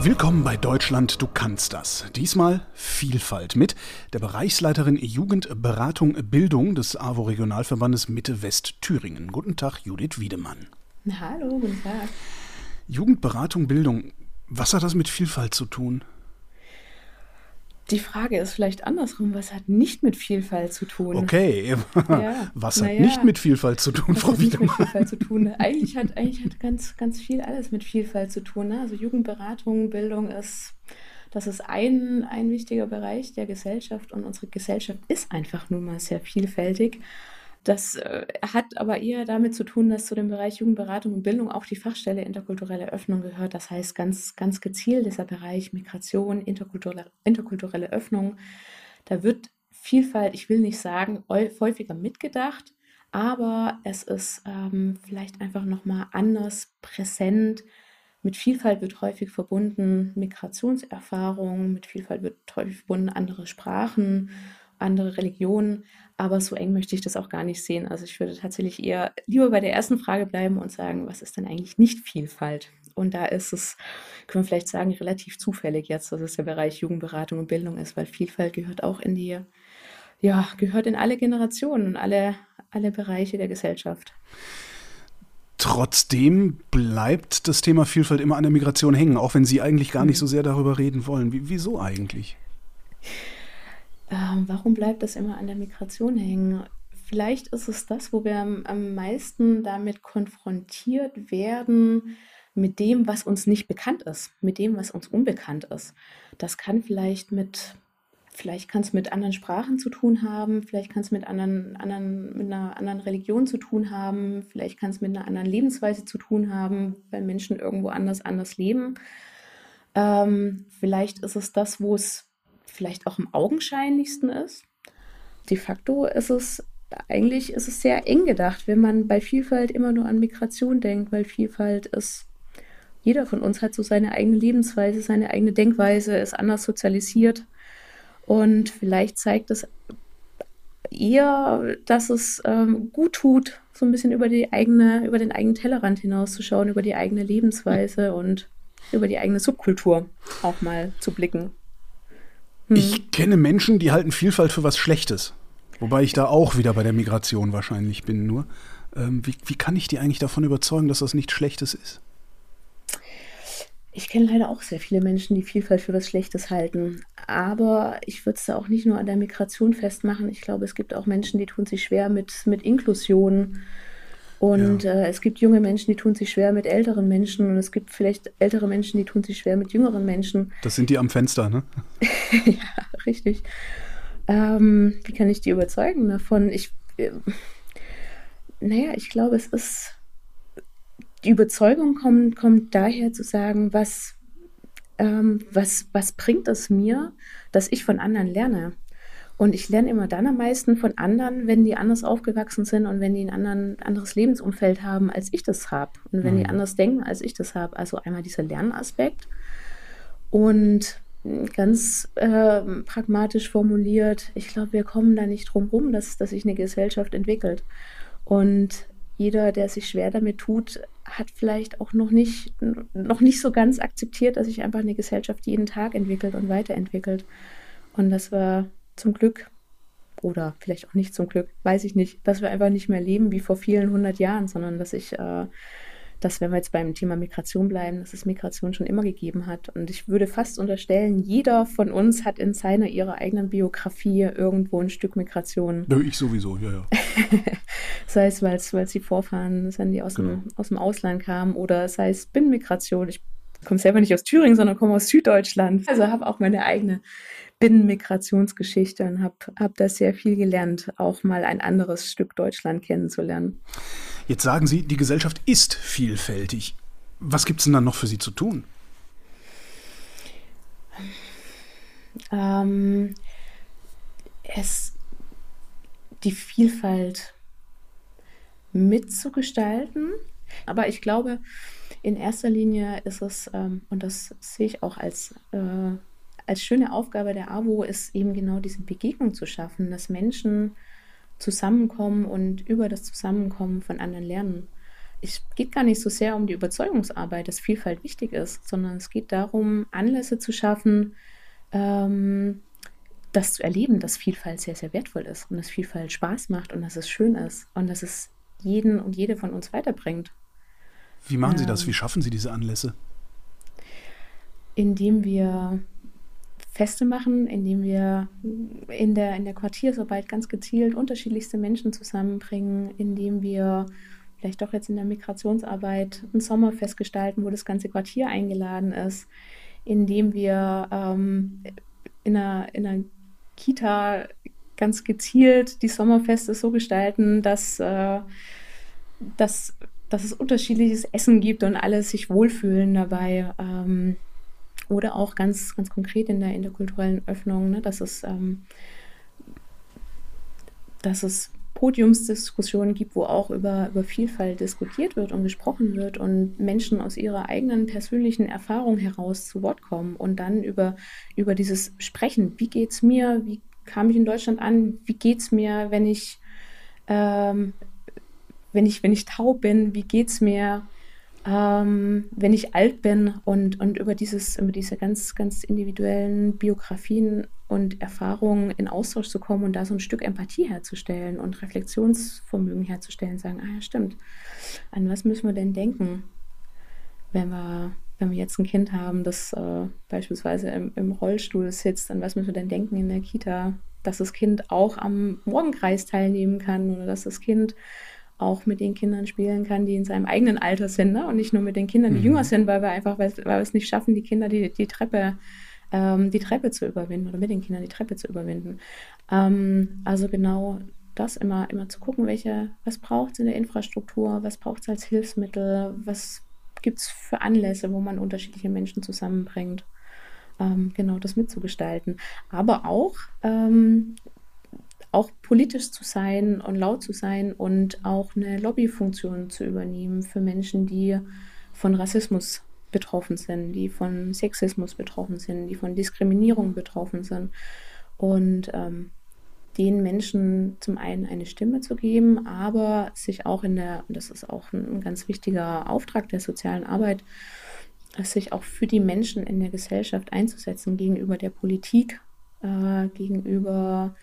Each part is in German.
Willkommen bei Deutschland, du kannst das. Diesmal Vielfalt mit der Bereichsleiterin Jugend, Beratung, Bildung des AWO Regionalverbandes Mitte West Thüringen. Guten Tag, Judith Wiedemann. Hallo, guten Tag. Jugendberatung, Bildung, was hat das mit Vielfalt zu tun? Die Frage ist vielleicht andersrum, was hat nicht mit Vielfalt zu tun? Okay, ja. was hat ja. nicht mit Vielfalt zu tun, was Frau hat nicht mit Vielfalt zu tun? Eigentlich hat, eigentlich hat ganz, ganz viel alles mit Vielfalt zu tun. Ne? Also Jugendberatung, Bildung ist, das ist ein, ein wichtiger Bereich der Gesellschaft und unsere Gesellschaft ist einfach nun mal sehr vielfältig. Das äh, hat aber eher damit zu tun, dass zu dem Bereich Jugendberatung und Bildung auch die Fachstelle interkulturelle Öffnung gehört. Das heißt ganz, ganz gezielt dieser Bereich Migration, interkulturelle, interkulturelle Öffnung. Da wird Vielfalt, ich will nicht sagen, häufiger mitgedacht, aber es ist ähm, vielleicht einfach nochmal anders präsent. Mit Vielfalt wird häufig verbunden Migrationserfahrung, mit Vielfalt wird häufig verbunden andere Sprachen, andere Religionen. Aber so eng möchte ich das auch gar nicht sehen. Also ich würde tatsächlich eher lieber bei der ersten Frage bleiben und sagen, was ist denn eigentlich nicht Vielfalt? Und da ist es, können wir vielleicht sagen, relativ zufällig jetzt, dass es der Bereich Jugendberatung und Bildung ist, weil Vielfalt gehört auch in die, ja, gehört in alle Generationen und alle, alle Bereiche der Gesellschaft. Trotzdem bleibt das Thema Vielfalt immer an der Migration hängen, auch wenn Sie eigentlich gar nicht mhm. so sehr darüber reden wollen. Wie, wieso eigentlich? Ähm, warum bleibt das immer an der Migration hängen? Vielleicht ist es das, wo wir am, meisten damit konfrontiert werden, mit dem, was uns nicht bekannt ist, mit dem, was uns unbekannt ist. Das kann vielleicht mit, vielleicht kann es mit anderen Sprachen zu tun haben, vielleicht kann es mit anderen, anderen, mit einer anderen Religion zu tun haben, vielleicht kann es mit einer anderen Lebensweise zu tun haben, weil Menschen irgendwo anders anders leben. Ähm, vielleicht ist es das, wo es vielleicht auch am augenscheinlichsten ist. De facto ist es eigentlich ist es sehr eng gedacht, wenn man bei Vielfalt immer nur an Migration denkt, weil Vielfalt ist, jeder von uns hat so seine eigene Lebensweise, seine eigene Denkweise, ist anders sozialisiert. Und vielleicht zeigt es eher, dass es ähm, gut tut, so ein bisschen über die eigene, über den eigenen Tellerrand hinauszuschauen, über die eigene Lebensweise und über die eigene Subkultur auch mal zu blicken. Hm. Ich kenne Menschen, die halten Vielfalt für was Schlechtes. Wobei ich da auch wieder bei der Migration wahrscheinlich bin. Nur, ähm, wie, wie kann ich die eigentlich davon überzeugen, dass das nichts Schlechtes ist? Ich kenne leider auch sehr viele Menschen, die Vielfalt für was Schlechtes halten. Aber ich würde es da auch nicht nur an der Migration festmachen. Ich glaube, es gibt auch Menschen, die tun sich schwer mit, mit Inklusion und ja. äh, es gibt junge Menschen, die tun sich schwer mit älteren Menschen und es gibt vielleicht ältere Menschen, die tun sich schwer mit jüngeren Menschen. Das sind die am Fenster, ne? ja, richtig. Ähm, wie kann ich die überzeugen davon? Ich, äh, naja, ich glaube, es ist, die Überzeugung kommt, kommt daher zu sagen, was, ähm, was, was bringt es mir, dass ich von anderen lerne? Und ich lerne immer dann am meisten von anderen, wenn die anders aufgewachsen sind und wenn die ein anderen, anderes Lebensumfeld haben, als ich das habe. Und wenn mhm. die anders denken, als ich das habe. Also einmal dieser Lernaspekt. Und ganz äh, pragmatisch formuliert, ich glaube, wir kommen da nicht drum rum, dass, dass sich eine Gesellschaft entwickelt. Und jeder, der sich schwer damit tut, hat vielleicht auch noch nicht, noch nicht so ganz akzeptiert, dass sich einfach eine Gesellschaft jeden Tag entwickelt und weiterentwickelt. Und das war zum Glück oder vielleicht auch nicht zum Glück, weiß ich nicht, dass wir einfach nicht mehr leben wie vor vielen hundert Jahren, sondern dass ich, äh, dass wenn wir jetzt beim Thema Migration bleiben, dass es Migration schon immer gegeben hat. Und ich würde fast unterstellen, jeder von uns hat in seiner, ihrer eigenen Biografie irgendwo ein Stück Migration. Ja, ich sowieso, ja, ja. sei es, weil es die Vorfahren sind, die aus, genau. dem, aus dem Ausland kamen, oder sei es Binnenmigration. Ich komme selber nicht aus Thüringen, sondern komme aus Süddeutschland. Also habe auch meine eigene Binnenmigrationsgeschichte und habe hab da sehr viel gelernt, auch mal ein anderes Stück Deutschland kennenzulernen. Jetzt sagen Sie, die Gesellschaft ist vielfältig. Was gibt es denn dann noch für Sie zu tun? Ähm, es, die Vielfalt mitzugestalten. Aber ich glaube, in erster Linie ist es, ähm, und das sehe ich auch als äh, als schöne Aufgabe der AWO ist eben genau diese Begegnung zu schaffen, dass Menschen zusammenkommen und über das Zusammenkommen von anderen lernen. es geht gar nicht so sehr um die Überzeugungsarbeit, dass Vielfalt wichtig ist, sondern es geht darum, Anlässe zu schaffen, ähm, das zu erleben, dass Vielfalt sehr, sehr wertvoll ist und dass Vielfalt Spaß macht und dass es schön ist und dass es jeden und jede von uns weiterbringt. Wie machen ähm, Sie das? Wie schaffen Sie diese Anlässe? Indem wir Feste machen, indem wir in der, in der Quartiersarbeit ganz gezielt unterschiedlichste Menschen zusammenbringen, indem wir vielleicht doch jetzt in der Migrationsarbeit ein Sommerfest gestalten, wo das ganze Quartier eingeladen ist, indem wir ähm, in, einer, in einer Kita ganz gezielt die Sommerfeste so gestalten, dass, äh, dass, dass es unterschiedliches Essen gibt und alle sich wohlfühlen dabei. Ähm, oder auch ganz, ganz konkret in der interkulturellen Öffnung, ne, dass, es, ähm, dass es Podiumsdiskussionen gibt, wo auch über, über Vielfalt diskutiert wird und gesprochen wird und Menschen aus ihrer eigenen persönlichen Erfahrung heraus zu Wort kommen und dann über, über dieses Sprechen, wie geht es mir, wie kam ich in Deutschland an, wie geht es mir, wenn ich, ähm, wenn ich, wenn ich taub bin, wie geht es mir, ähm, wenn ich alt bin und, und über, dieses, über diese ganz, ganz individuellen Biografien und Erfahrungen in Austausch zu kommen und da so ein Stück Empathie herzustellen und Reflexionsvermögen herzustellen, sagen, ah ja, stimmt, an was müssen wir denn denken, wenn wir, wenn wir jetzt ein Kind haben, das äh, beispielsweise im, im Rollstuhl sitzt, an was müssen wir denn denken in der Kita, dass das Kind auch am Morgenkreis teilnehmen kann oder dass das Kind auch mit den Kindern spielen kann, die in seinem eigenen Alter sind ne? und nicht nur mit den Kindern, die mhm. jünger sind, weil wir einfach, weil, wir es nicht schaffen, die Kinder die, die Treppe ähm, die Treppe zu überwinden oder mit den Kindern die Treppe zu überwinden. Ähm, also genau das immer, immer zu gucken, welche, was braucht es in der Infrastruktur, was braucht es als Hilfsmittel, was gibt es für Anlässe, wo man unterschiedliche Menschen zusammenbringt. Ähm, genau das mitzugestalten. Aber auch ähm, auch politisch zu sein und laut zu sein und auch eine Lobbyfunktion zu übernehmen für Menschen, die von Rassismus betroffen sind, die von Sexismus betroffen sind, die von Diskriminierung betroffen sind. Und ähm, den Menschen zum einen eine Stimme zu geben, aber sich auch in der, das ist auch ein, ein ganz wichtiger Auftrag der sozialen Arbeit, sich auch für die Menschen in der Gesellschaft einzusetzen gegenüber der Politik, äh, gegenüber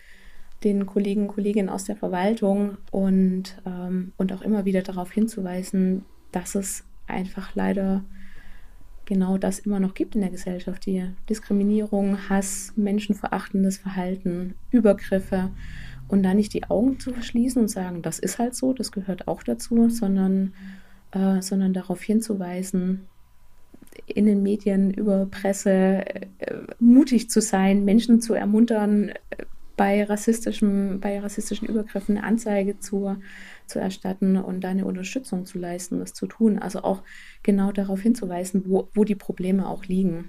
den Kollegen Kolleginnen aus der Verwaltung und, ähm, und auch immer wieder darauf hinzuweisen, dass es einfach leider genau das immer noch gibt in der Gesellschaft. Die Diskriminierung, Hass, menschenverachtendes Verhalten, Übergriffe und da nicht die Augen zu verschließen und sagen, das ist halt so, das gehört auch dazu, sondern, äh, sondern darauf hinzuweisen, in den Medien, über Presse, äh, mutig zu sein, Menschen zu ermuntern, äh, bei, rassistischem, bei rassistischen Übergriffen eine Anzeige zu, zu erstatten und da eine Unterstützung zu leisten, das zu tun. Also auch genau darauf hinzuweisen, wo, wo die Probleme auch liegen.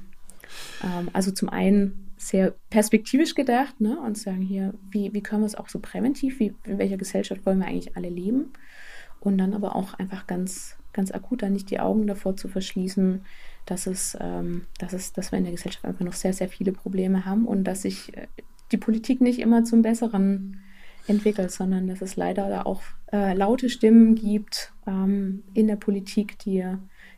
Ähm, also zum einen sehr perspektivisch gedacht ne, und sagen hier, wie, wie können wir es auch so präventiv, wie, in welcher Gesellschaft wollen wir eigentlich alle leben? Und dann aber auch einfach ganz, ganz akut da nicht die Augen davor zu verschließen, dass es, ähm, dass es, dass wir in der Gesellschaft einfach noch sehr, sehr viele Probleme haben und dass sich äh, die Politik nicht immer zum Besseren entwickelt, sondern dass es leider auch äh, laute Stimmen gibt ähm, in der Politik, die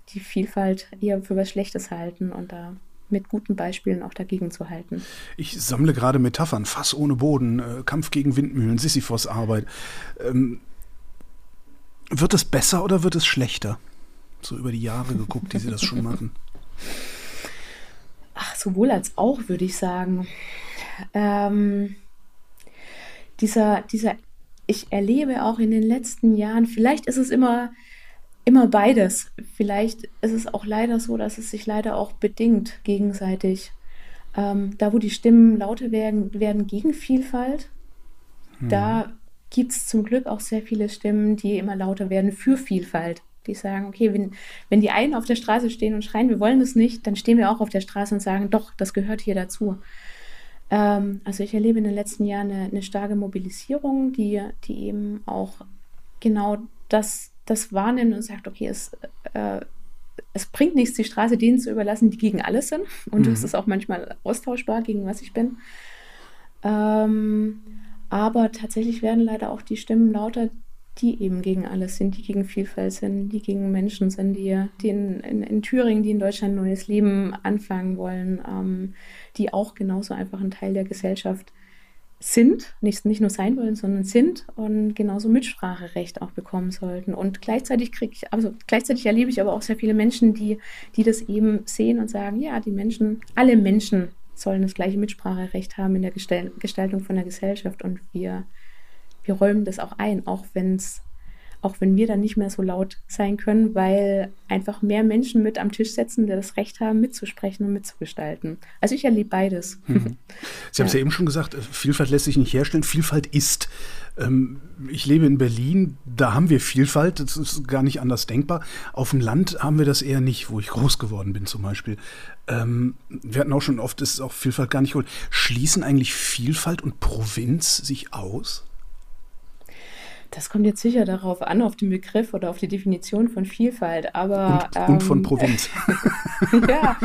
die Vielfalt eher für was Schlechtes halten und da mit guten Beispielen auch dagegen zu halten. Ich sammle gerade Metaphern, Fass ohne Boden, äh, Kampf gegen Windmühlen, Sisyphos-Arbeit. Ähm, wird es besser oder wird es schlechter? So über die Jahre geguckt, die Sie das schon machen. Ach, sowohl als auch, würde ich sagen ähm, dieser, dieser, ich erlebe auch in den letzten Jahren, vielleicht ist es immer, immer beides. Vielleicht ist es auch leider so, dass es sich leider auch bedingt gegenseitig. Ähm, da, wo die Stimmen lauter werden, werden gegen Vielfalt, hm. da gibt es zum Glück auch sehr viele Stimmen, die immer lauter werden für Vielfalt. Die sagen, okay, wenn, wenn die einen auf der Straße stehen und schreien, wir wollen das nicht, dann stehen wir auch auf der Straße und sagen, doch, das gehört hier dazu. Ähm, also ich erlebe in den letzten Jahren eine, eine starke Mobilisierung, die, die eben auch genau das, das wahrnimmt und sagt, okay, es, äh, es bringt nichts, die Straße denen zu überlassen, die gegen alles sind. Und mhm. das ist auch manchmal austauschbar, gegen was ich bin. Ähm, aber tatsächlich werden leider auch die Stimmen lauter, die eben gegen alles sind, die gegen Vielfalt sind, die gegen Menschen sind, die, die in, in, in Thüringen, die in Deutschland ein neues Leben anfangen wollen, ähm, die auch genauso einfach ein Teil der Gesellschaft sind, nicht, nicht nur sein wollen, sondern sind und genauso Mitspracherecht auch bekommen sollten. Und gleichzeitig kriege ich, also gleichzeitig erlebe ich aber auch sehr viele Menschen, die, die das eben sehen und sagen, ja, die Menschen, alle Menschen sollen das gleiche Mitspracherecht haben in der Gestaltung von der Gesellschaft und wir wir räumen das auch ein, auch wenn es auch wenn wir dann nicht mehr so laut sein können, weil einfach mehr Menschen mit am Tisch sitzen, die das Recht haben, mitzusprechen und mitzugestalten. Also ich erlebe beides. Mhm. Sie haben es ja. ja eben schon gesagt, äh, Vielfalt lässt sich nicht herstellen, Vielfalt ist. Ähm, ich lebe in Berlin, da haben wir Vielfalt, das ist gar nicht anders denkbar. Auf dem Land haben wir das eher nicht, wo ich groß geworden bin zum Beispiel. Ähm, wir hatten auch schon oft, ist auch Vielfalt gar nicht gut. Schließen eigentlich Vielfalt und Provinz sich aus? Das kommt jetzt sicher darauf an, auf den Begriff oder auf die Definition von Vielfalt, aber. Und, ähm, und von ähm, Provinz. ja,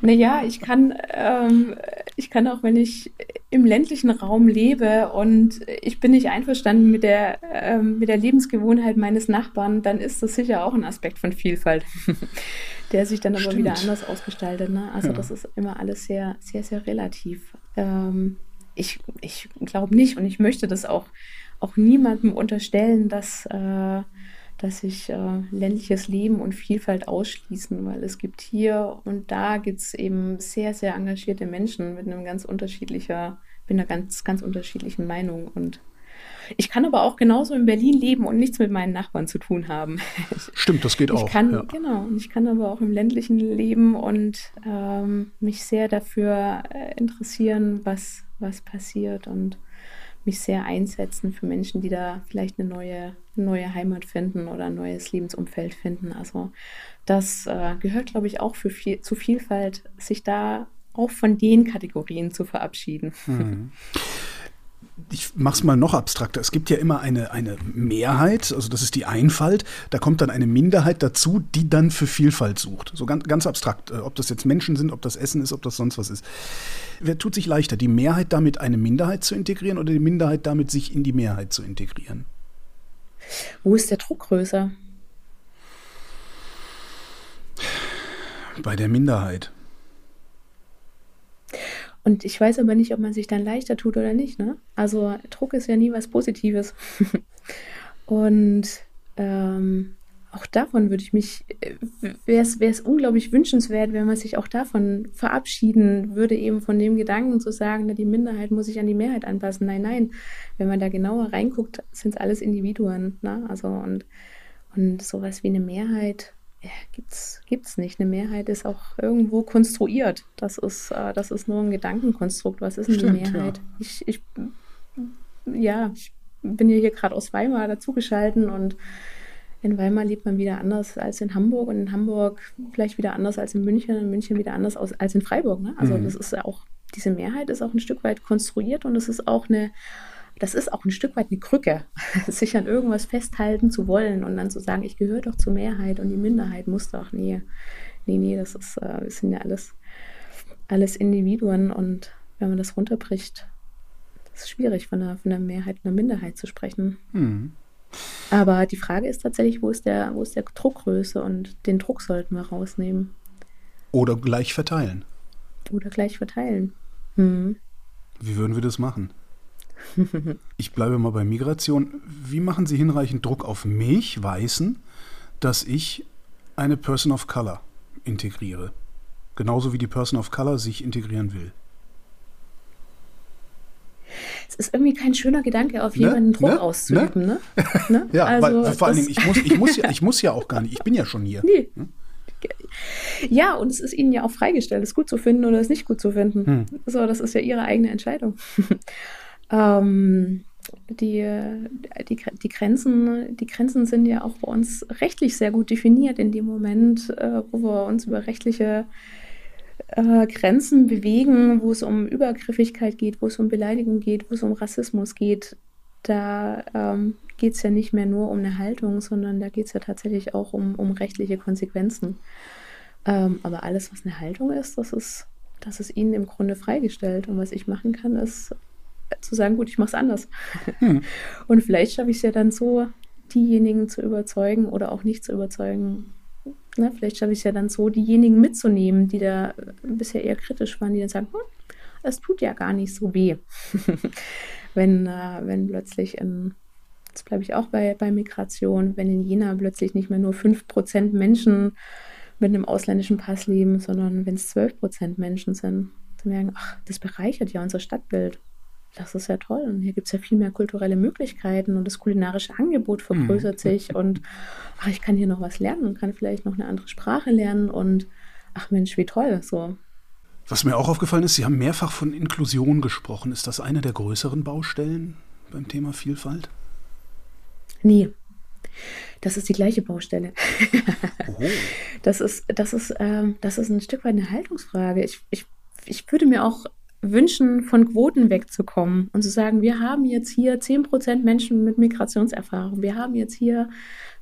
naja, ich kann, ähm, ich kann auch, wenn ich im ländlichen Raum lebe und ich bin nicht einverstanden mit der, ähm, mit der Lebensgewohnheit meines Nachbarn, dann ist das sicher auch ein Aspekt von Vielfalt, der sich dann aber Stimmt. wieder anders ausgestaltet. Ne? Also, ja. das ist immer alles sehr, sehr, sehr relativ. Ähm, ich ich glaube nicht und ich möchte das auch auch niemandem unterstellen, dass, äh, dass sich äh, ländliches Leben und Vielfalt ausschließen, weil es gibt hier und da gibt es eben sehr, sehr engagierte Menschen mit einem ganz unterschiedlicher, mit einer ganz, ganz unterschiedlichen Meinung und ich kann aber auch genauso in Berlin leben und nichts mit meinen Nachbarn zu tun haben. Stimmt, das geht ich auch. Kann, ja. Genau, ich kann aber auch im ländlichen leben und ähm, mich sehr dafür äh, interessieren, was, was passiert und mich sehr einsetzen für Menschen, die da vielleicht eine neue, neue Heimat finden oder ein neues Lebensumfeld finden. Also das äh, gehört, glaube ich, auch für viel, zu Vielfalt, sich da auch von den Kategorien zu verabschieden. Hm. ich mache es mal noch abstrakter. Es gibt ja immer eine, eine Mehrheit, also das ist die Einfalt. Da kommt dann eine Minderheit dazu, die dann für Vielfalt sucht. So ganz, ganz abstrakt. Äh, ob das jetzt Menschen sind, ob das Essen ist, ob das sonst was ist. Wer tut sich leichter, die Mehrheit damit eine Minderheit zu integrieren oder die Minderheit damit sich in die Mehrheit zu integrieren? Wo ist der Druck größer? Bei der Minderheit. Und ich weiß aber nicht, ob man sich dann leichter tut oder nicht. Ne? Also Druck ist ja nie was Positives. und ähm, auch davon würde ich mich, äh, wäre es unglaublich wünschenswert, wenn man sich auch davon verabschieden würde, eben von dem Gedanken zu sagen, na, die Minderheit muss sich an die Mehrheit anpassen. Nein, nein. Wenn man da genauer reinguckt, sind es alles Individuen. Ne? Also und, und sowas wie eine Mehrheit ja, gibt's, gibt's nicht. Eine Mehrheit ist auch irgendwo konstruiert. Das ist, äh, das ist nur ein Gedankenkonstrukt. Was ist denn Stimmt, die Mehrheit? Ja. Ich, ich, ja, ich bin ja hier gerade aus Weimar dazugeschalten und in Weimar lebt man wieder anders als in Hamburg und in Hamburg vielleicht wieder anders als in München und in München wieder anders als in Freiburg. Ne? Also mhm. das ist ja auch, diese Mehrheit ist auch ein Stück weit konstruiert und es ist auch eine das ist auch ein Stück weit eine Krücke, sich an irgendwas festhalten zu wollen und dann zu sagen, ich gehöre doch zur Mehrheit und die Minderheit muss doch. Nee, nee, nee, das, ist, äh, das sind ja alles, alles Individuen und wenn man das runterbricht, ist es schwierig, von einer, von einer Mehrheit und einer Minderheit zu sprechen. Mhm. Aber die Frage ist tatsächlich, wo ist, der, wo ist der Druckgröße und den Druck sollten wir rausnehmen. Oder gleich verteilen. Oder gleich verteilen. Mhm. Wie würden wir das machen? ich bleibe mal bei Migration. Wie machen Sie hinreichend Druck auf mich, Weißen, dass ich eine Person of Color integriere? Genauso wie die Person of Color sich integrieren will. Es ist irgendwie kein schöner Gedanke, auf ne? jemanden Druck ne? auszuüben. Ne? ne? ja, also, weil, vor allen Dingen, ich muss, ich, muss ja, ich muss ja auch gar nicht, ich bin ja schon hier. Nee. Hm? Ja, und es ist ihnen ja auch freigestellt, es gut zu finden oder es nicht gut zu finden. Hm. So, das ist ja ihre eigene Entscheidung. Ähm, die, die, die, Grenzen, die Grenzen sind ja auch bei uns rechtlich sehr gut definiert in dem Moment, äh, wo wir uns über rechtliche äh, Grenzen bewegen, wo es um Übergriffigkeit geht, wo es um Beleidigung geht, wo es um Rassismus geht. Da ähm, geht es ja nicht mehr nur um eine Haltung, sondern da geht es ja tatsächlich auch um, um rechtliche Konsequenzen. Ähm, aber alles, was eine Haltung ist, das ist, das ist ihnen im Grunde freigestellt. Und was ich machen kann, ist zu sagen, gut, ich mache es anders. Hm. Und vielleicht schaffe ich es ja dann so, diejenigen zu überzeugen oder auch nicht zu überzeugen. Na, vielleicht schaffe ich es ja dann so, diejenigen mitzunehmen, die da bisher eher kritisch waren, die dann sagen, hm, es tut ja gar nicht so weh, wenn, äh, wenn plötzlich in, jetzt bleibe ich auch bei, bei Migration, wenn in Jena plötzlich nicht mehr nur 5% Menschen mit einem ausländischen Pass leben, sondern wenn es 12% Menschen sind, zu merken, ach, das bereichert ja unser Stadtbild. Das ist ja toll. Und hier gibt es ja viel mehr kulturelle Möglichkeiten und das kulinarische Angebot vergrößert mhm. sich und ach, ich kann hier noch was lernen und kann vielleicht noch eine andere Sprache lernen und ach Mensch, wie toll. So, was mir auch aufgefallen ist, Sie haben mehrfach von Inklusion gesprochen. Ist das eine der größeren Baustellen beim Thema Vielfalt? Nee. Das ist die gleiche Baustelle. Oh. Das, ist, das, ist, ähm, das ist ein Stück weit eine Haltungsfrage. Ich, ich, ich würde mir auch wünschen, von Quoten wegzukommen und zu sagen, wir haben jetzt hier 10% Menschen mit Migrationserfahrung, wir haben jetzt hier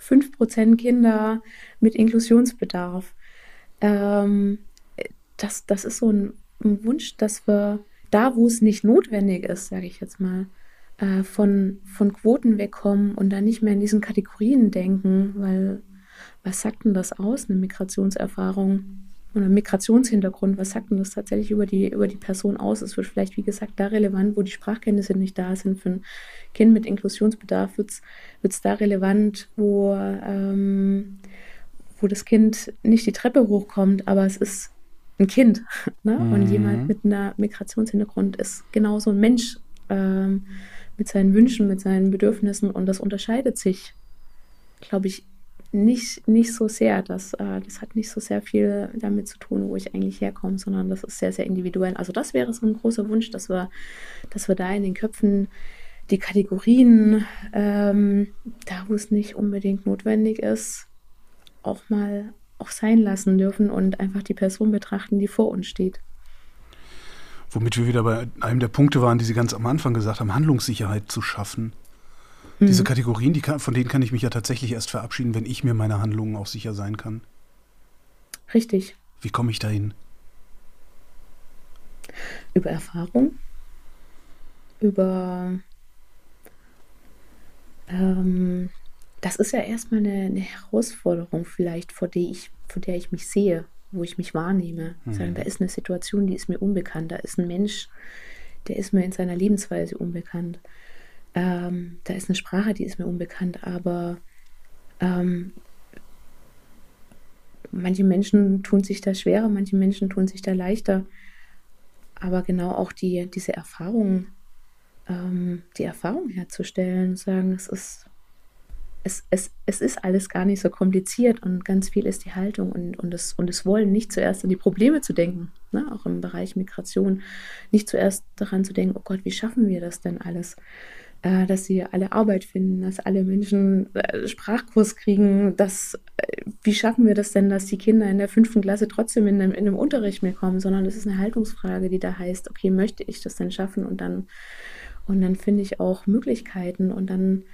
5% Kinder mit Inklusionsbedarf. Ähm, das, das ist so ein, ein Wunsch, dass wir da, wo es nicht notwendig ist, sage ich jetzt mal, äh, von, von Quoten wegkommen und dann nicht mehr in diesen Kategorien denken, weil was sagt denn das aus, eine Migrationserfahrung oder Migrationshintergrund, was sagt denn das tatsächlich über die, über die Person aus? Es wird vielleicht, wie gesagt, da relevant, wo die Sprachkenntnisse nicht da sind. Für ein Kind mit Inklusionsbedarf wird es da relevant, wo, ähm, wo das Kind nicht die Treppe hochkommt, aber es ist ein Kind. Ne? Mhm. Und jemand mit einer Migrationshintergrund ist genauso ein Mensch ähm, mit seinen Wünschen, mit seinen Bedürfnissen und das unterscheidet sich, glaube ich, nicht, nicht so sehr. Das, äh, das hat nicht so sehr viel damit zu tun, wo ich eigentlich herkomme, sondern das ist sehr, sehr individuell. Also das wäre so ein großer Wunsch, dass wir, dass wir da in den Köpfen die Kategorien, ähm, da wo es nicht unbedingt notwendig ist, auch mal auch sein lassen dürfen und einfach die Person betrachten, die vor uns steht. Womit wir wieder bei einem der Punkte waren, die Sie ganz am Anfang gesagt haben, Handlungssicherheit zu schaffen. Mhm. Diese Kategorien, die kann, von denen kann ich mich ja tatsächlich erst verabschieden, wenn ich mir meiner Handlungen auch sicher sein kann. Richtig. Wie komme ich dahin? Über Erfahrung, über ähm, das ist ja erstmal eine, eine, Herausforderung vielleicht, vor der, ich, vor der ich mich sehe, wo ich mich wahrnehme. Mhm. Sagen, da ist eine Situation, die ist mir unbekannt. Da ist ein Mensch, der ist mir in seiner Lebensweise unbekannt. Ähm, da ist eine Sprache, die ist mir unbekannt. Aber ähm, manche Menschen tun sich da schwerer, manche Menschen tun sich da leichter. Aber genau auch die, diese Erfahrung, ähm, die Erfahrung herzustellen, sagen, es ist es, es, es ist alles gar nicht so kompliziert und ganz viel ist die Haltung und, und, das, und das Wollen, nicht zuerst an die Probleme zu denken, ne? auch im Bereich Migration, nicht zuerst daran zu denken, oh Gott, wie schaffen wir das denn alles? Äh, dass sie alle Arbeit finden, dass alle Menschen äh, Sprachkurs kriegen, dass, äh, wie schaffen wir das denn, dass die Kinder in der fünften Klasse trotzdem in einem, in einem Unterricht mehr kommen, sondern das ist eine Haltungsfrage, die da heißt, okay, möchte ich das denn schaffen? Und dann, und dann finde ich auch Möglichkeiten und dann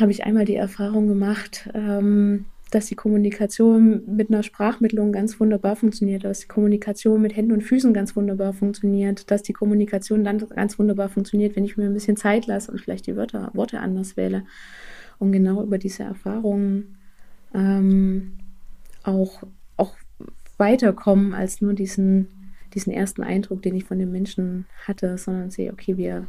habe ich einmal die Erfahrung gemacht, ähm, dass die Kommunikation mit einer Sprachmittlung ganz wunderbar funktioniert, dass die Kommunikation mit Händen und Füßen ganz wunderbar funktioniert, dass die Kommunikation dann ganz wunderbar funktioniert, wenn ich mir ein bisschen Zeit lasse und vielleicht die Wörter, Worte anders wähle. Und genau über diese Erfahrungen ähm, auch, auch weiterkommen als nur diesen, diesen ersten Eindruck, den ich von den Menschen hatte, sondern sehe, okay, wir,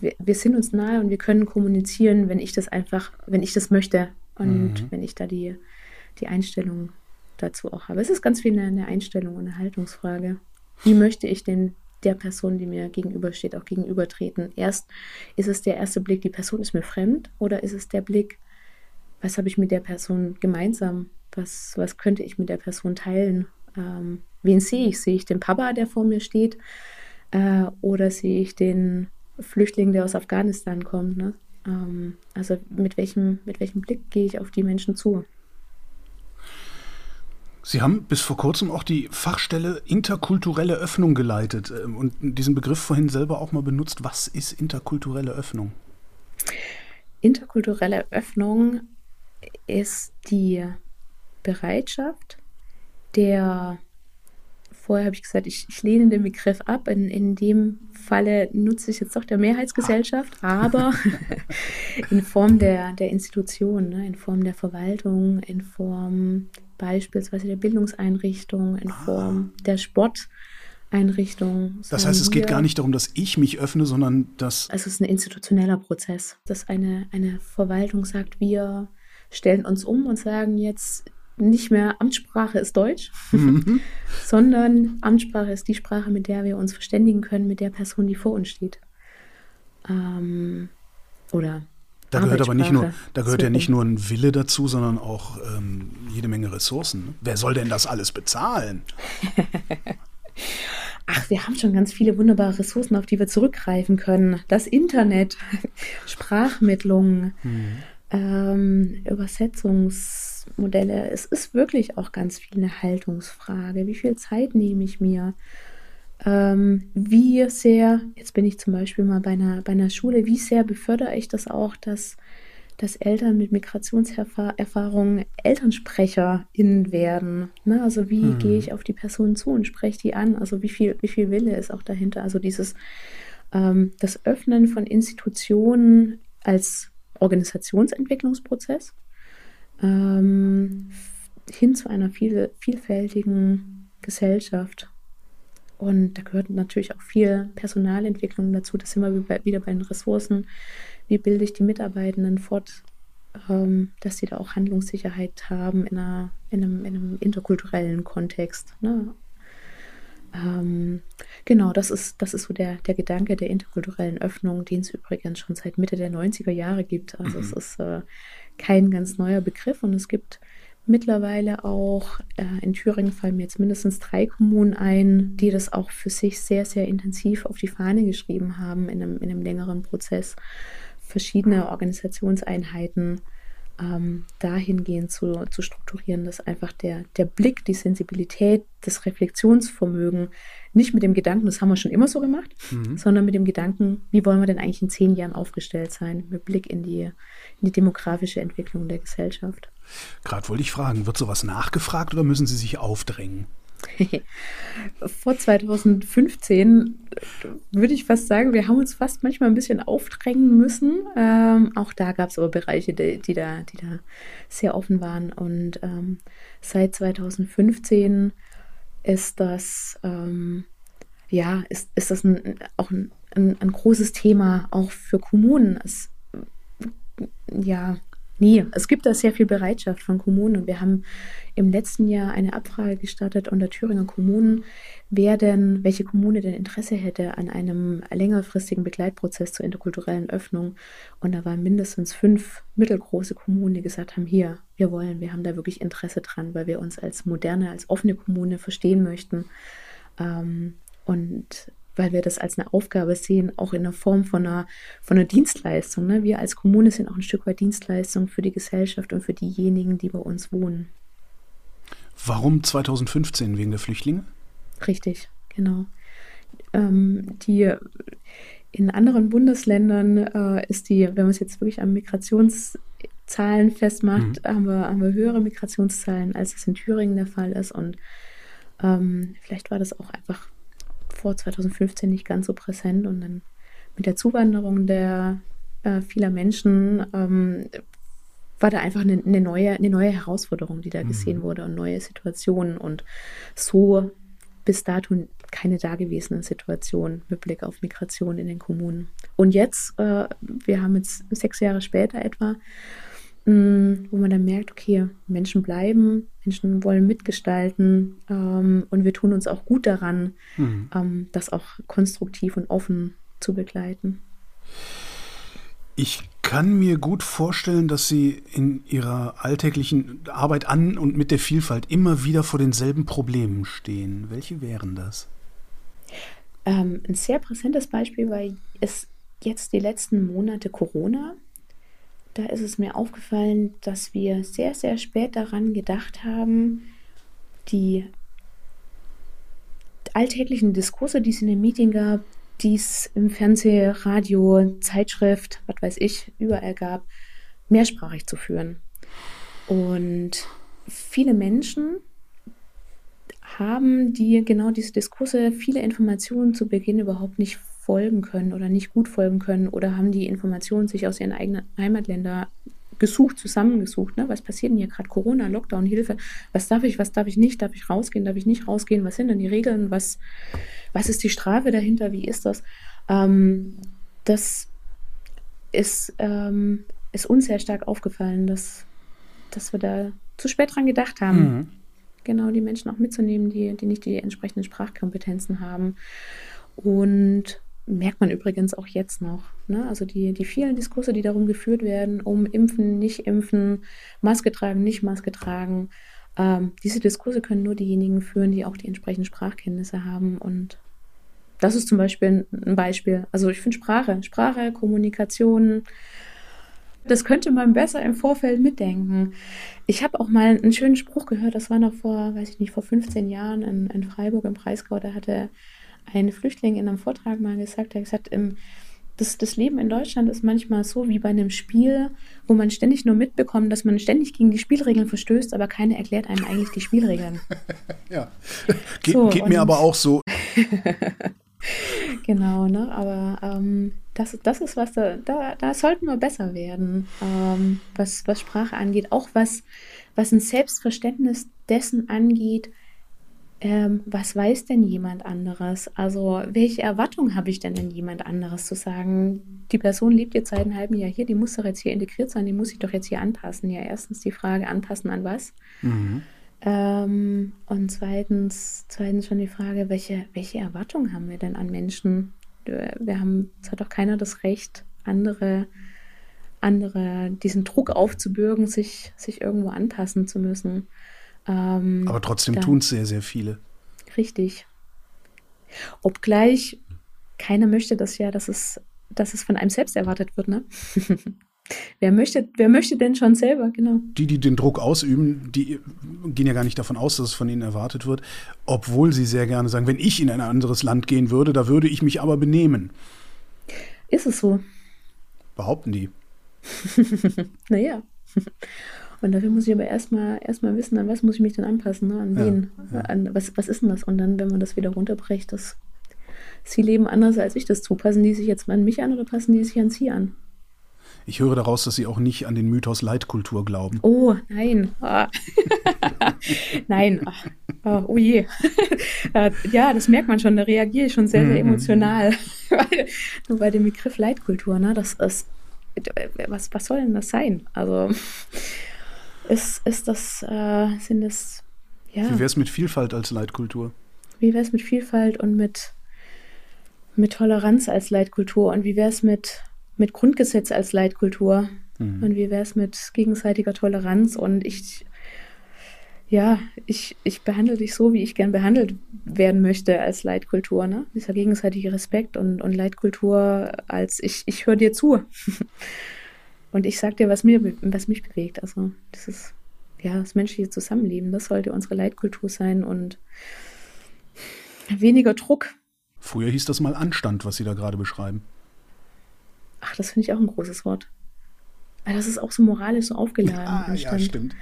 wir, wir, sind uns nahe und wir können kommunizieren, wenn ich das einfach, wenn ich das möchte und mhm. wenn ich da die, die Einstellung dazu auch habe. Es ist ganz viel eine, Einstellung und eine Haltungsfrage. Wie möchte ich denn der Person, die mir gegenübersteht, auch gegenübertreten? Erst ist es der erste Blick, die Person ist mir fremd, oder ist es der Blick, was habe ich mit der Person gemeinsam? Was, was könnte ich mit der Person teilen? Ähm, wen sehe ich? Sehe ich den Papa, der vor mir steht? Äh, oder sehe ich den Flüchtling, der aus Afghanistan kommt. Ne? Ähm, also mit welchem, mit welchem Blick gehe ich auf die Menschen zu? Sie haben bis vor kurzem auch die Fachstelle interkulturelle Öffnung geleitet ähm, und diesen Begriff vorhin selber auch mal benutzt. Was ist interkulturelle Öffnung? Interkulturelle Öffnung ist die Bereitschaft der Vorher habe ich gesagt, ich, ich, lehne den Begriff ab. In, in dem Falle nutze ich jetzt doch der Mehrheitsgesellschaft, aber in Form der, der Institution, ne? in Form der Verwaltung, in Form beispielsweise der Bildungseinrichtung, in ah. Form der Sporteinrichtung. Das heißt, es geht gar nicht darum, dass ich mich öffne, sondern dass. Es ist ein institutioneller Prozess, dass eine, eine Verwaltung sagt, wir stellen uns um und sagen jetzt, nicht mehr Amtssprache ist Deutsch, mhm. sondern Amtssprache ist die Sprache, mit der wir uns verständigen können mit der Person, die vor uns steht. Ähm, oder da gehört aber nicht nur, da gehört ja nicht nur ein Wille dazu, sondern auch ähm, jede Menge Ressourcen. Wer soll denn das alles bezahlen? Ach, wir haben schon ganz viele wunderbare Ressourcen, auf die wir zurückgreifen können. Das Internet, Sprachmittlung, mhm. ähm, Übersetzungs Modelle. Es ist wirklich auch ganz viel eine Haltungsfrage. Wie viel Zeit nehme ich mir? Ähm, wie sehr, jetzt bin ich zum Beispiel mal bei einer, bei einer Schule, wie sehr befördere ich das auch, dass, dass Eltern mit Migrationserfahrung ElternsprecherInnen werden? Ne? Also wie hm. gehe ich auf die Person zu und spreche die an? Also wie viel, wie viel Wille ist auch dahinter? Also dieses ähm, das Öffnen von Institutionen als Organisationsentwicklungsprozess ähm, hin zu einer viel, vielfältigen Gesellschaft. Und da gehört natürlich auch viel Personalentwicklung dazu. Das sind wir wieder bei den Ressourcen. Wie bilde ich die Mitarbeitenden fort, ähm, dass sie da auch Handlungssicherheit haben in, einer, in, einem, in einem, interkulturellen Kontext. Ne? Ähm, genau, das ist, das ist so der, der Gedanke der interkulturellen Öffnung, den es übrigens schon seit Mitte der 90er Jahre gibt. Also mhm. es ist äh, kein ganz neuer Begriff und es gibt mittlerweile auch, äh, in Thüringen fallen mir jetzt mindestens drei Kommunen ein, die das auch für sich sehr, sehr intensiv auf die Fahne geschrieben haben in einem, in einem längeren Prozess. Verschiedene Organisationseinheiten ähm, dahingehend zu, zu strukturieren, dass einfach der, der Blick, die Sensibilität, das Reflexionsvermögen nicht mit dem Gedanken, das haben wir schon immer so gemacht, mhm. sondern mit dem Gedanken, wie wollen wir denn eigentlich in zehn Jahren aufgestellt sein, mit Blick in die, in die demografische Entwicklung der Gesellschaft. Gerade wollte ich fragen, wird sowas nachgefragt oder müssen Sie sich aufdrängen? Vor 2015 würde ich fast sagen, wir haben uns fast manchmal ein bisschen aufdrängen müssen. Ähm, auch da gab es aber Bereiche, die, die, da, die da sehr offen waren. Und ähm, seit 2015 ist das, ähm, ja, ist, ist das ein, auch ein, ein, ein, großes Thema, auch für Kommunen. Es, ja, Nee, es gibt da sehr viel Bereitschaft von Kommunen und wir haben im letzten Jahr eine Abfrage gestartet unter Thüringer Kommunen, wer denn, welche Kommune denn Interesse hätte an einem längerfristigen Begleitprozess zur interkulturellen Öffnung. Und da waren mindestens fünf mittelgroße Kommunen, die gesagt haben, hier, wir wollen, wir haben da wirklich Interesse dran, weil wir uns als moderne, als offene Kommune verstehen möchten. Ähm, und weil wir das als eine Aufgabe sehen, auch in der Form von einer, von einer Dienstleistung. Ne? Wir als Kommune sind auch ein Stück weit Dienstleistung für die Gesellschaft und für diejenigen, die bei uns wohnen. Warum 2015? Wegen der Flüchtlinge? Richtig, genau. Ähm, die in anderen Bundesländern äh, ist die, wenn man es jetzt wirklich an Migrationszahlen festmacht, mhm. haben, wir, haben wir höhere Migrationszahlen, als es in Thüringen der Fall ist. Und ähm, vielleicht war das auch einfach vor 2015 nicht ganz so präsent und dann mit der Zuwanderung der äh, vieler Menschen ähm, war da einfach eine, eine, neue, eine neue Herausforderung, die da mhm. gesehen wurde und neue Situationen und so bis dato keine dagewesenen Situationen mit Blick auf Migration in den Kommunen. Und jetzt, äh, wir haben jetzt sechs Jahre später etwa, wo man dann merkt, okay, Menschen bleiben, Menschen wollen mitgestalten ähm, und wir tun uns auch gut daran, mhm. ähm, das auch konstruktiv und offen zu begleiten. Ich kann mir gut vorstellen, dass Sie in Ihrer alltäglichen Arbeit an und mit der Vielfalt immer wieder vor denselben Problemen stehen. Welche wären das? Ähm, ein sehr präsentes Beispiel war es jetzt die letzten Monate Corona da ist es mir aufgefallen, dass wir sehr, sehr spät daran gedacht haben, die alltäglichen Diskurse, die es in den Medien gab, die es im Fernsehen, Radio, Zeitschrift, was weiß ich, überall gab, mehrsprachig zu führen. Und viele Menschen haben, die genau diese Diskurse, viele Informationen zu Beginn überhaupt nicht folgen können oder nicht gut folgen können oder haben die Informationen sich aus ihren eigenen Heimatländern gesucht, zusammengesucht. Ne? Was passiert denn hier gerade? Corona, Lockdown, Hilfe. Was darf ich, was darf ich nicht? Darf ich rausgehen? Darf ich nicht rausgehen? Was sind denn die Regeln? Was, was ist die Strafe dahinter? Wie ist das? Ähm, das ist, ähm, ist uns sehr stark aufgefallen, dass, dass wir da zu spät dran gedacht haben. Mhm. Genau, die Menschen auch mitzunehmen, die, die nicht die entsprechenden Sprachkompetenzen haben. Und merkt man übrigens auch jetzt noch. Ne? Also die, die vielen Diskurse, die darum geführt werden, um Impfen, nicht impfen, Maske tragen, nicht Maske tragen. Ähm, diese Diskurse können nur diejenigen führen, die auch die entsprechenden Sprachkenntnisse haben. Und das ist zum Beispiel ein Beispiel. Also ich finde Sprache, Sprache, Kommunikation, das könnte man besser im Vorfeld mitdenken. Ich habe auch mal einen schönen Spruch gehört, das war noch vor, weiß ich nicht, vor 15 Jahren in, in Freiburg im Breisgau. Da hatte ein Flüchtling in einem Vortrag mal gesagt, er hat gesagt, im, das, das Leben in Deutschland ist manchmal so wie bei einem Spiel, wo man ständig nur mitbekommt, dass man ständig gegen die Spielregeln verstößt, aber keiner erklärt einem eigentlich die Spielregeln. ja, Ge so, geht mir aber auch so. genau, ne? Aber ähm, das, das ist was, da, da, da sollten wir besser werden, ähm, was, was Sprache angeht. Auch was, was ein Selbstverständnis dessen angeht, ähm, was weiß denn jemand anderes? Also, welche Erwartung habe ich denn in jemand anderes zu sagen, die Person lebt jetzt seit einem halben Jahr hier, die muss doch jetzt hier integriert sein, die muss sich doch jetzt hier anpassen. Ja, erstens die Frage, anpassen an was? Mhm. Ähm, und zweitens, zweitens schon die Frage, welche, welche Erwartung haben wir denn an Menschen? Wir haben, es hat doch keiner das Recht, andere, andere diesen Druck aufzubürgen, sich, sich irgendwo anpassen zu müssen. Ähm, Aber trotzdem tun es sehr, sehr viele. Richtig. Obgleich keiner möchte das ja, dass es, dass es von einem selbst erwartet wird, ne? Wer möchte, wer möchte denn schon selber, genau? Die, die den Druck ausüben, die gehen ja gar nicht davon aus, dass es von ihnen erwartet wird, obwohl sie sehr gerne sagen, wenn ich in ein anderes Land gehen würde, da würde ich mich aber benehmen. Ist es so? Behaupten die. naja. Und dafür muss ich aber erstmal erstmal wissen, an was muss ich mich denn anpassen, ne? an wen, ja, ja. An, was, was ist denn das? Und dann, wenn man das wieder runterbricht, das, sie leben anders, als ich das tue. Passen die sich jetzt an mich an oder passen die sich an sie an? Ich höre daraus, dass Sie auch nicht an den Mythos Leitkultur glauben. Oh, nein. Ah. nein. Oh, oh je. Äh, ja, das merkt man schon. Da reagiere ich schon sehr, sehr mhm. emotional. Nur bei dem Begriff Leitkultur, ne? Das ist. Was, was soll denn das sein? Also, ist, ist das, äh, sind das, ja. Wie wäre es mit Vielfalt als Leitkultur? Wie wäre es mit Vielfalt und mit, mit Toleranz als Leitkultur? Und wie wäre es mit mit Grundgesetz als Leitkultur. Mhm. Und wie wäre es mit gegenseitiger Toleranz? Und ich, ja, ich, ich behandle dich so, wie ich gern behandelt werden möchte als Leitkultur. Ne? Dieser gegenseitige Respekt und, und Leitkultur als ich, ich höre dir zu. und ich sag dir, was, mir, was mich bewegt. Also, das ist ja das menschliche Zusammenleben. Das sollte unsere Leitkultur sein und weniger Druck. Früher hieß das mal Anstand, was Sie da gerade beschreiben. Ach, das finde ich auch ein großes Wort. Weil das ist auch so moralisch so aufgeladen. Ah, ja, stimmt.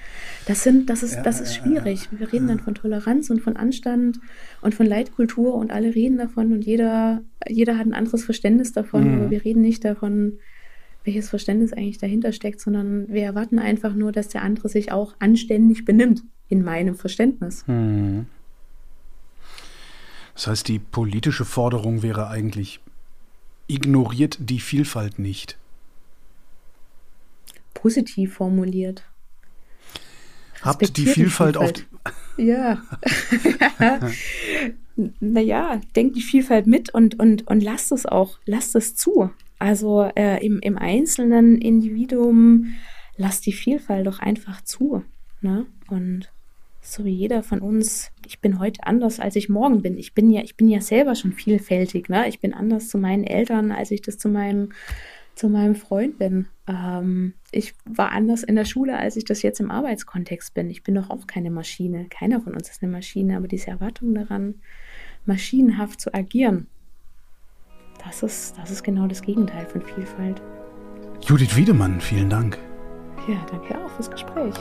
Das, sind, das, ist, ja, das ist schwierig. Wir reden dann von Toleranz und von Anstand und von Leitkultur und alle reden davon und jeder, jeder hat ein anderes Verständnis davon. Mhm. Aber wir reden nicht davon, welches Verständnis eigentlich dahinter steckt, sondern wir erwarten einfach nur, dass der andere sich auch anständig benimmt, in meinem Verständnis. Mhm. Das heißt, die politische Forderung wäre eigentlich ignoriert die Vielfalt nicht. Positiv formuliert. Habt die Vielfalt, die Vielfalt. auf. Ja. naja, denkt die Vielfalt mit und, und, und lasst es auch, lasst es zu. Also äh, im, im einzelnen Individuum lasst die Vielfalt doch einfach zu. Ne? Und so wie jeder von uns, ich bin heute anders, als ich morgen bin. Ich bin ja, ich bin ja selber schon vielfältig, ne? Ich bin anders zu meinen Eltern, als ich das zu meinem, zu meinem Freund bin. Ähm, ich war anders in der Schule, als ich das jetzt im Arbeitskontext bin. Ich bin doch auch keine Maschine. Keiner von uns ist eine Maschine, aber diese Erwartung daran, maschinenhaft zu agieren, das ist, das ist genau das Gegenteil von Vielfalt. Judith Wiedemann, vielen Dank. Ja, danke auch fürs Gespräch.